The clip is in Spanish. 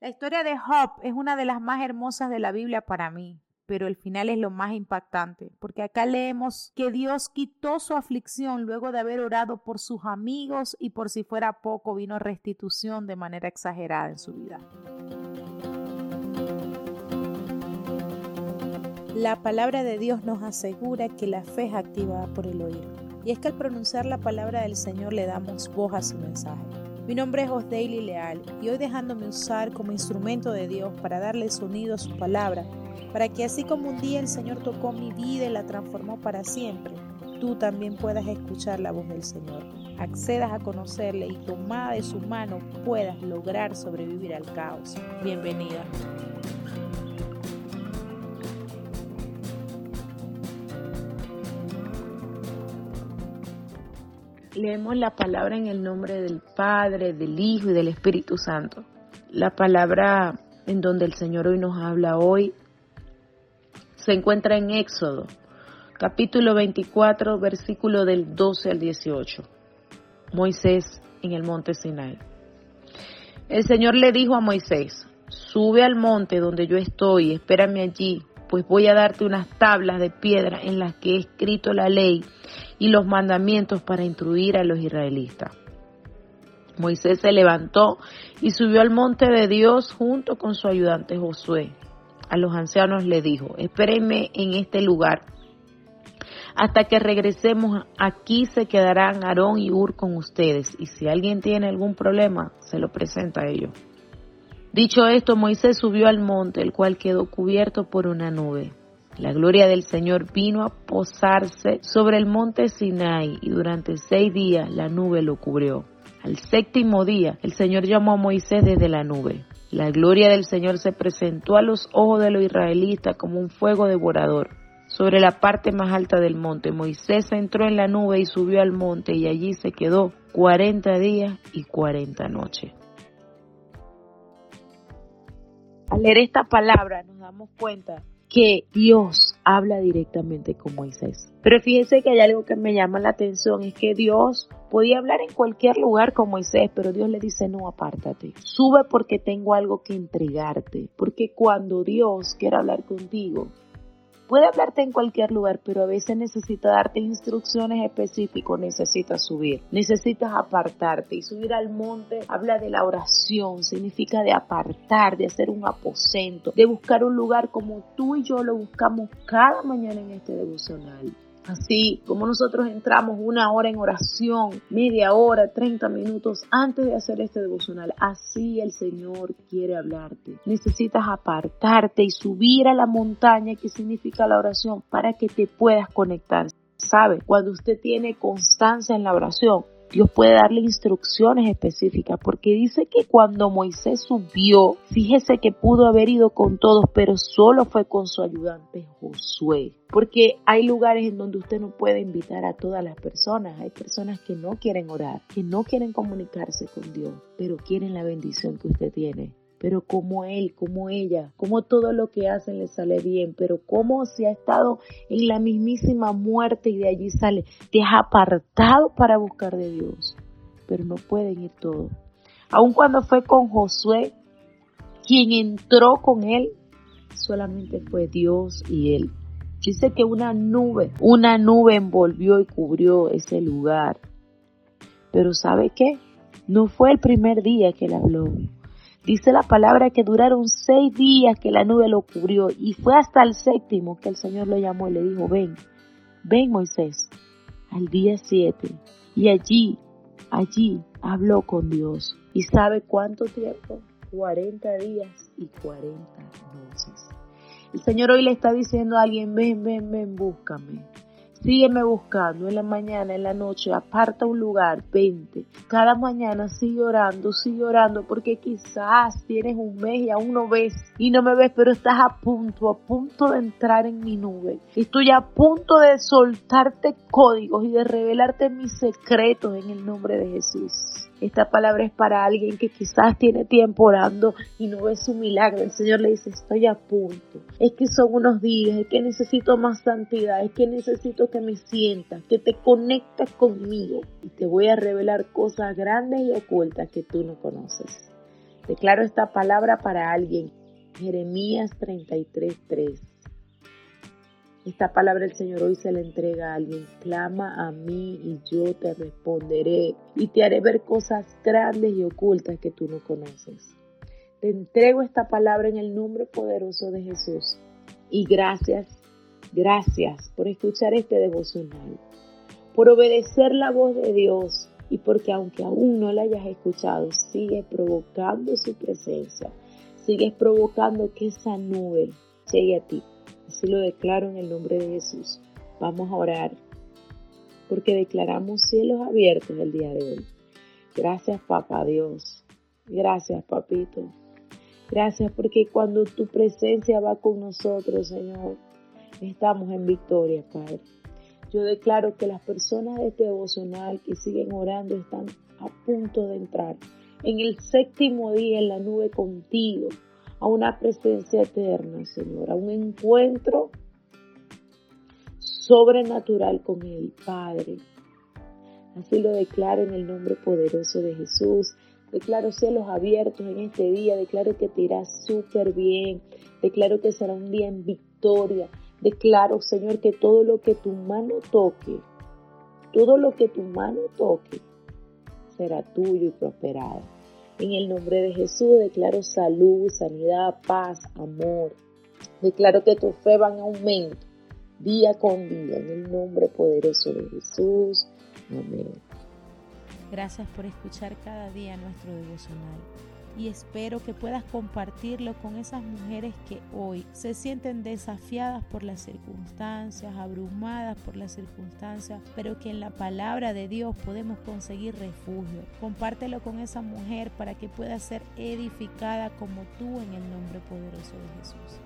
La historia de Job es una de las más hermosas de la Biblia para mí, pero el final es lo más impactante, porque acá leemos que Dios quitó su aflicción luego de haber orado por sus amigos y por si fuera poco vino restitución de manera exagerada en su vida. La palabra de Dios nos asegura que la fe es activada por el oír, y es que al pronunciar la palabra del Señor le damos voz a su mensaje. Mi nombre es Osdaily Leal y hoy dejándome usar como instrumento de Dios para darle sonido a su palabra, para que así como un día el Señor tocó mi vida y la transformó para siempre, tú también puedas escuchar la voz del Señor, accedas a conocerle y tomada de su mano puedas lograr sobrevivir al caos. Bienvenida. Leemos la palabra en el nombre del Padre, del Hijo y del Espíritu Santo. La palabra en donde el Señor hoy nos habla hoy se encuentra en Éxodo, capítulo 24, versículo del 12 al 18. Moisés en el monte Sinai. El Señor le dijo a Moisés, sube al monte donde yo estoy, espérame allí, pues voy a darte unas tablas de piedra en las que he escrito la ley y los mandamientos para instruir a los israelitas. Moisés se levantó y subió al monte de Dios junto con su ayudante Josué. A los ancianos le dijo, espérenme en este lugar. Hasta que regresemos aquí se quedarán Aarón y Ur con ustedes, y si alguien tiene algún problema, se lo presenta a ellos. Dicho esto, Moisés subió al monte, el cual quedó cubierto por una nube. La gloria del Señor vino a posarse sobre el monte Sinai y durante seis días la nube lo cubrió. Al séptimo día el Señor llamó a Moisés desde la nube. La gloria del Señor se presentó a los ojos de los israelitas como un fuego devorador. Sobre la parte más alta del monte, Moisés entró en la nube y subió al monte y allí se quedó cuarenta días y cuarenta noches. Al leer esta palabra nos damos cuenta que Dios habla directamente con Moisés. Pero fíjense que hay algo que me llama la atención, es que Dios podía hablar en cualquier lugar con Moisés, pero Dios le dice, no, apártate, sube porque tengo algo que entregarte, porque cuando Dios quiere hablar contigo, Puede hablarte en cualquier lugar, pero a veces necesita darte instrucciones específicas, necesitas subir, necesitas apartarte y subir al monte habla de la oración, significa de apartar, de hacer un aposento, de buscar un lugar como tú y yo lo buscamos cada mañana en este devocional. Así como nosotros entramos una hora en oración, media hora, 30 minutos antes de hacer este devocional, así el Señor quiere hablarte. Necesitas apartarte y subir a la montaña que significa la oración para que te puedas conectar. ¿Sabe? Cuando usted tiene constancia en la oración, Dios puede darle instrucciones específicas, porque dice que cuando Moisés subió, fíjese que pudo haber ido con todos, pero solo fue con su ayudante Josué. Porque hay lugares en donde usted no puede invitar a todas las personas. Hay personas que no quieren orar, que no quieren comunicarse con Dios, pero quieren la bendición que usted tiene pero como él, como ella, como todo lo que hacen le sale bien, pero como si ha estado en la mismísima muerte y de allí sale, te has apartado para buscar de Dios, pero no pueden ir todos. Aun cuando fue con Josué, quien entró con él, solamente fue Dios y él. Dice que una nube, una nube envolvió y cubrió ese lugar. Pero ¿sabe qué? No fue el primer día que él habló. Dice la palabra que duraron seis días que la nube lo cubrió y fue hasta el séptimo que el Señor lo llamó y le dijo, ven, ven Moisés, al día siete. Y allí, allí habló con Dios. ¿Y sabe cuánto tiempo? 40 días y 40 noches. El Señor hoy le está diciendo a alguien, ven, ven, ven, búscame. Sígueme buscando en la mañana, en la noche, aparta un lugar, vente. Cada mañana sigue orando, sigue orando, porque quizás tienes un mes y aún no ves y no me ves, pero estás a punto, a punto de entrar en mi nube. Estoy a punto de soltarte códigos y de revelarte mis secretos en el nombre de Jesús. Esta palabra es para alguien que quizás tiene tiempo orando y no ve su milagro. El Señor le dice, estoy a punto. Es que son unos días, es que necesito más santidad, es que necesito que me sientas, que te conectas conmigo y te voy a revelar cosas grandes y ocultas que tú no conoces. Declaro esta palabra para alguien. Jeremías 33:3. Esta palabra el Señor hoy se la entrega a alguien. Clama a mí y yo te responderé y te haré ver cosas grandes y ocultas que tú no conoces. Te entrego esta palabra en el nombre poderoso de Jesús. Y gracias, gracias por escuchar este devocional, por obedecer la voz de Dios y porque aunque aún no la hayas escuchado, sigue provocando su presencia, sigues provocando que esa nube llegue a ti. Así lo declaro en el nombre de Jesús. Vamos a orar porque declaramos cielos abiertos el día de hoy. Gracias, Papá Dios. Gracias, Papito. Gracias porque cuando tu presencia va con nosotros, Señor, estamos en victoria, Padre. Yo declaro que las personas de este devocional que siguen orando están a punto de entrar en el séptimo día en la nube contigo a una presencia eterna, Señor, a un encuentro sobrenatural con el Padre. Así lo declaro en el nombre poderoso de Jesús. Declaro cielos abiertos en este día. Declaro que te irá súper bien. Declaro que será un día en victoria. Declaro, Señor, que todo lo que tu mano toque, todo lo que tu mano toque, será tuyo y prosperado. En el nombre de Jesús declaro salud, sanidad, paz, amor. Declaro que tu fe va en aumento día con día en el nombre poderoso de Jesús. Amén. Gracias por escuchar cada día nuestro devocional y espero que puedas compartirlo con esas mujeres que hoy se sienten desafiadas por las circunstancias, abrumadas por las circunstancias, pero que en la palabra de Dios podemos conseguir refugio. Compártelo con esa mujer para que pueda ser edificada como tú en el nombre poderoso de Jesús.